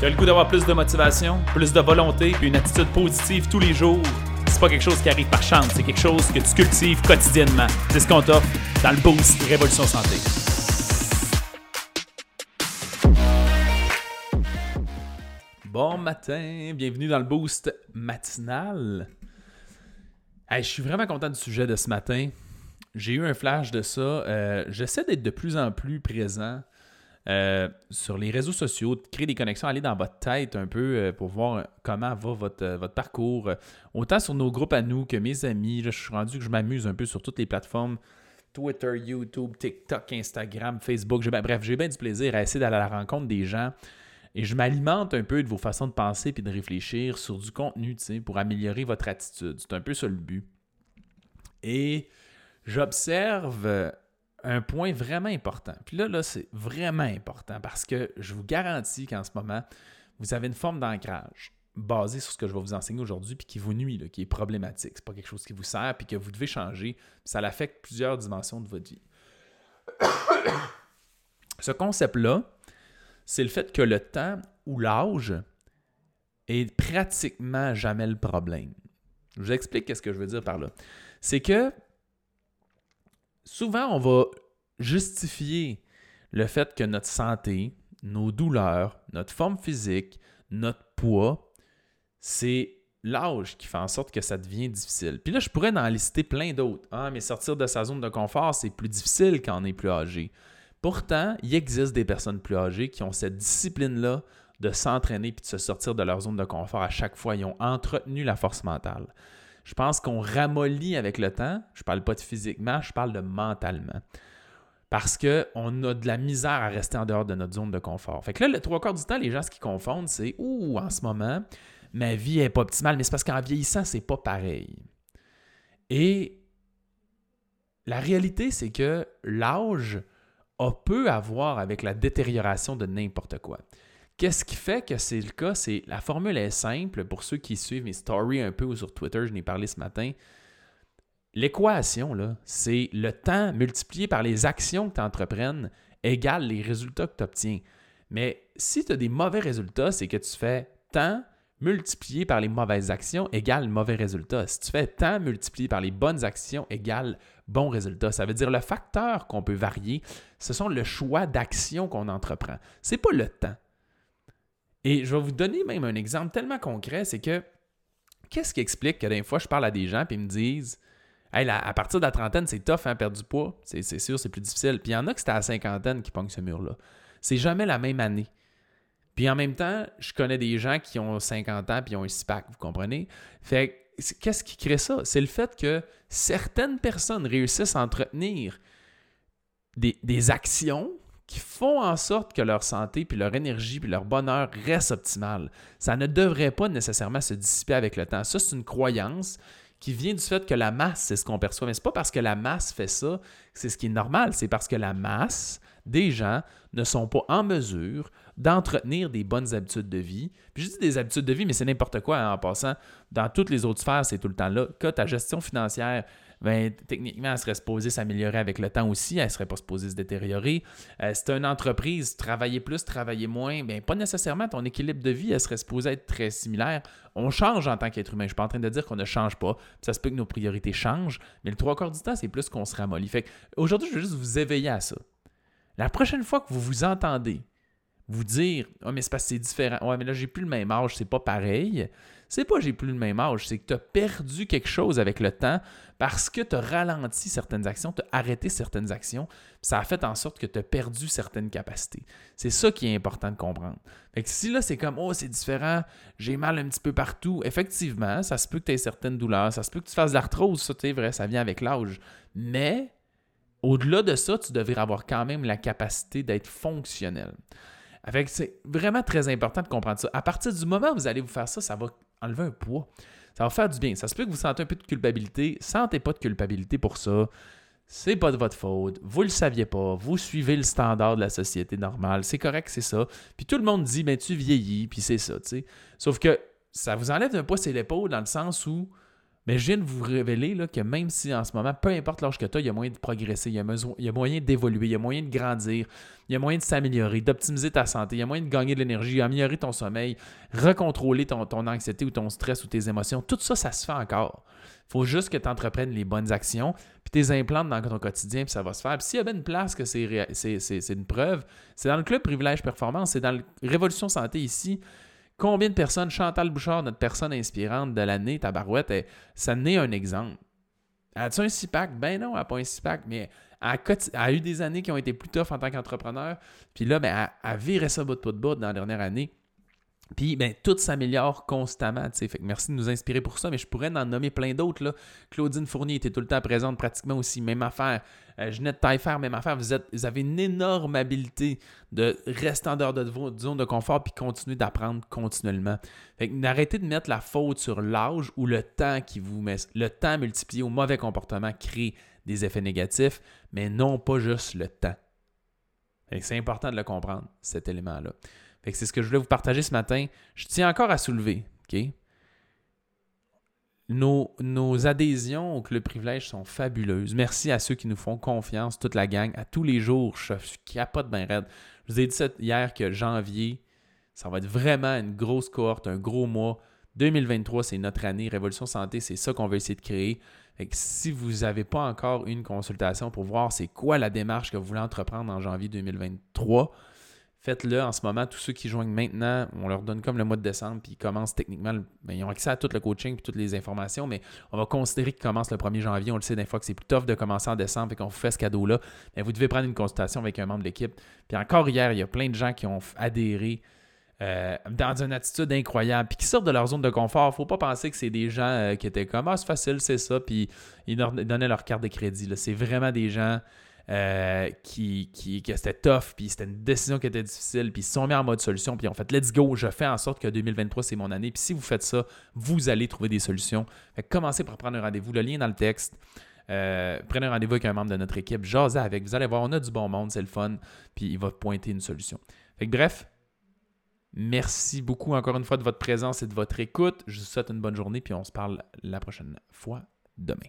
Tu as le goût d'avoir plus de motivation, plus de volonté, puis une attitude positive tous les jours? C'est pas quelque chose qui arrive par chance, c'est quelque chose que tu cultives quotidiennement. C'est ce qu'on t'offre dans le Boost Révolution Santé. Bon matin, bienvenue dans le Boost matinal. je suis vraiment content du sujet de ce matin. J'ai eu un flash de ça. Euh, j'essaie d'être de plus en plus présent euh, sur les réseaux sociaux, créer des connexions, aller dans votre tête un peu euh, pour voir comment va votre, votre parcours. Autant sur nos groupes à nous que mes amis. je suis rendu que je m'amuse un peu sur toutes les plateformes. Twitter, YouTube, TikTok, Instagram, Facebook. bref, j'ai bien du plaisir à essayer d'aller à la rencontre des gens. Et je m'alimente un peu de vos façons de penser et de réfléchir sur du contenu, pour améliorer votre attitude. C'est un peu ça le but. Et j'observe un point vraiment important. Puis là, là, c'est vraiment important parce que je vous garantis qu'en ce moment, vous avez une forme d'ancrage basée sur ce que je vais vous enseigner aujourd'hui, puis qui vous nuit, qui est problématique. C'est pas quelque chose qui vous sert, puis que vous devez changer. ça affecte plusieurs dimensions de votre vie. ce concept-là, c'est le fait que le temps ou l'âge est pratiquement jamais le problème. Je vous explique ce que je veux dire par là. C'est que souvent, on va justifier le fait que notre santé, nos douleurs, notre forme physique, notre poids, c'est l'âge qui fait en sorte que ça devient difficile. Puis là, je pourrais en lister plein d'autres. Ah, mais sortir de sa zone de confort, c'est plus difficile quand on est plus âgé. Pourtant, il existe des personnes plus âgées qui ont cette discipline-là de s'entraîner puis de se sortir de leur zone de confort à chaque fois. Ils ont entretenu la force mentale. Je pense qu'on ramollit avec le temps. Je ne parle pas de physiquement, je parle de mentalement. Parce qu'on a de la misère à rester en dehors de notre zone de confort. Fait que là, le trois quarts du temps, les gens, ce qu'ils confondent, c'est Ouh, en ce moment, ma vie n'est pas optimale, mais c'est parce qu'en vieillissant, c'est pas pareil. Et la réalité, c'est que l'âge a peu à voir avec la détérioration de n'importe quoi. Qu'est-ce qui fait que c'est le cas? C'est la formule est simple. Pour ceux qui suivent mes stories un peu ou sur Twitter, je n'ai parlé ce matin. L'équation, c'est le temps multiplié par les actions que tu entreprennes égale les résultats que tu obtiens. Mais si tu as des mauvais résultats, c'est que tu fais temps multiplié par les mauvaises actions égale mauvais résultats. Si tu fais temps multiplié par les bonnes actions égale bon résultat. Ça veut dire le facteur qu'on peut varier, ce sont le choix d'action qu'on entreprend. Ce n'est pas le temps. Et je vais vous donner même un exemple tellement concret, c'est que qu'est-ce qui explique que des fois je parle à des gens et ils me disent Hey, à partir de la trentaine, c'est tough, hein, perdre du poids. C'est sûr, c'est plus difficile. Puis il y en a que c'était à la cinquantaine qui pognent ce mur-là. C'est jamais la même année. Puis en même temps, je connais des gens qui ont 50 ans puis ont un SPAC, vous comprenez? Fait qu'est-ce qui crée ça? C'est le fait que certaines personnes réussissent à entretenir des, des actions qui font en sorte que leur santé, puis leur énergie, puis leur bonheur restent optimales. Ça ne devrait pas nécessairement se dissiper avec le temps. Ça, c'est une croyance qui vient du fait que la masse, c'est ce qu'on perçoit. Mais ce n'est pas parce que la masse fait ça, c'est ce qui est normal. C'est parce que la masse des gens ne sont pas en mesure d'entretenir des bonnes habitudes de vie. Puis je dis des habitudes de vie, mais c'est n'importe quoi hein, en passant. Dans toutes les autres sphères, c'est tout le temps là. Que ta gestion financière, ben, techniquement, elle serait supposée s'améliorer avec le temps aussi, elle ne serait pas supposée se détériorer. Euh, c'est une entreprise, travailler plus, travailler moins, ben, pas nécessairement ton équilibre de vie, elle serait supposée être très similaire. On change en tant qu'être humain. Je ne suis pas en train de dire qu'on ne change pas. Ça se peut que nos priorités changent, mais le trois quarts du temps, c'est plus qu'on se ramollit. Aujourd'hui, je veux juste vous éveiller à ça. La prochaine fois que vous vous entendez vous dire oh, mais c'est parce que c'est différent. Ouais, mais là, j'ai plus le même âge, c'est pas pareil c'est pas j'ai plus le même âge, c'est que tu as perdu quelque chose avec le temps parce que tu as ralenti certaines actions, tu as arrêté certaines actions, ça a fait en sorte que tu as perdu certaines capacités. C'est ça qui est important de comprendre. Fait que si là, c'est comme, oh, c'est différent, j'ai mal un petit peu partout, effectivement, ça se peut que tu aies certaines douleurs, ça se peut que tu fasses de l'arthrose, ça, c'est vrai, ça vient avec l'âge. Mais au-delà de ça, tu devrais avoir quand même la capacité d'être fonctionnel. C'est vraiment très important de comprendre ça. À partir du moment où vous allez vous faire ça, ça va enlever un poids. Ça va faire du bien. Ça se peut que vous sentez un peu de culpabilité. Sentez pas de culpabilité pour ça. C'est pas de votre faute. Vous le saviez pas. Vous suivez le standard de la société normale. C'est correct, c'est ça. Puis tout le monde dit, ben tu vieillis, puis c'est ça, tu sais. Sauf que ça vous enlève un poids sur l'épaule dans le sens où Mais je viens de vous révéler là, que même si en ce moment, peu importe l'âge que tu as, il y a moyen de progresser, il y a, moyen d'évoluer, il y a moyen de grandir, il y a moyen de s'améliorer, d'optimiser ta santé, il y a moyen de gagner de l'énergie, d'améliorer ton sommeil, recontrôler ton, anxiété ou ton stress ou tes émotions. Tout ça, ça se fait encore. Il faut juste que tu entreprennes les bonnes actions, puis tes implantes dans ton quotidien, puis ça va se faire. Puis s'il y a bien une place que c'est une preuve, c'est dans le club Privilège Performance, c'est dans le Révolution Santé ici. Combien de personnes, Chantal Bouchard, notre personne inspirante de l'année, Tabarouette, elle, ça n'est un exemple. As-tu un CIPAC? Ben non, elle n'a pas un CIPAC, mais elle a, eu des années qui ont été plus tough en tant qu'entrepreneur. Puis là, ben, elle, a viré ça bout de bout dans la dernière année. Puis, ben, tout s'améliore constamment. Fait que merci de nous inspirer pour ça, mais je pourrais en nommer plein d'autres. Claudine Fournier était tout le temps présente, pratiquement aussi, même affaire. Euh, Jeanette Taillefer, même affaire. Vous, êtes, vous avez une énorme habileté de rester en dehors de votre zone de confort puis continuer d'apprendre continuellement. Fait que n'arrêtez de mettre la faute sur l'âge ou le temps qui vous met. Le temps multiplié au mauvais comportement crée des effets négatifs, mais non pas juste le temps. C'est important de le comprendre, cet élément-là c'est ce que je voulais vous partager ce matin. Je tiens encore à soulever, OK? Nos, nos, adhésions au Club Privilège sont fabuleuses. Merci à ceux qui nous font confiance, toute la gang. À tous les jours, je capote bien raide. Je vous ai dit hier que janvier, ça va être vraiment une grosse cohorte, un gros mois. 2023, c'est notre année. Révolution Santé, c'est ça qu'on veut essayer de créer. si vous n'avez pas encore une consultation pour voir c'est quoi la démarche que vous voulez entreprendre en janvier 2023, Faites-le en ce moment. Tous ceux qui joignent maintenant, on leur donne comme le mois de décembre, puis ils commencent techniquement. Ben, ils ont accès à tout le coaching et toutes les informations, mais on va considérer qu'ils commencent le 1er janvier. On le sait des fois que c'est plus tough de commencer en décembre et qu'on vous fait ce cadeau-là. Mais vous devez prendre une consultation avec un membre de l'équipe. Puis encore hier, il y a plein de gens qui ont adhéré. Euh, dans une attitude incroyable, puis qui sortent de leur zone de confort. Faut pas penser que c'est des gens euh, qui étaient comme Ah, c'est facile, c'est ça, puis ils donnaient leur carte de crédit. C'est vraiment des gens euh, qui, qui, que c'était tough, puis c'était une décision qui était difficile, puis ils se sont mis en mode solution, puis ont fait let's go, je fais en sorte que 2023 c'est mon année, puis si vous faites ça, vous allez trouver des solutions. Commencez par prendre un rendez-vous, le lien dans le texte. Euh, prenez un rendez-vous avec un membre de notre équipe, jasez avec, vous allez voir, on a du bon monde, c'est le fun, puis il va pointer une solution. Fait que bref, merci beaucoup encore une fois de votre présence et de votre écoute. Je vous souhaite une bonne journée, puis on se parle la prochaine fois demain.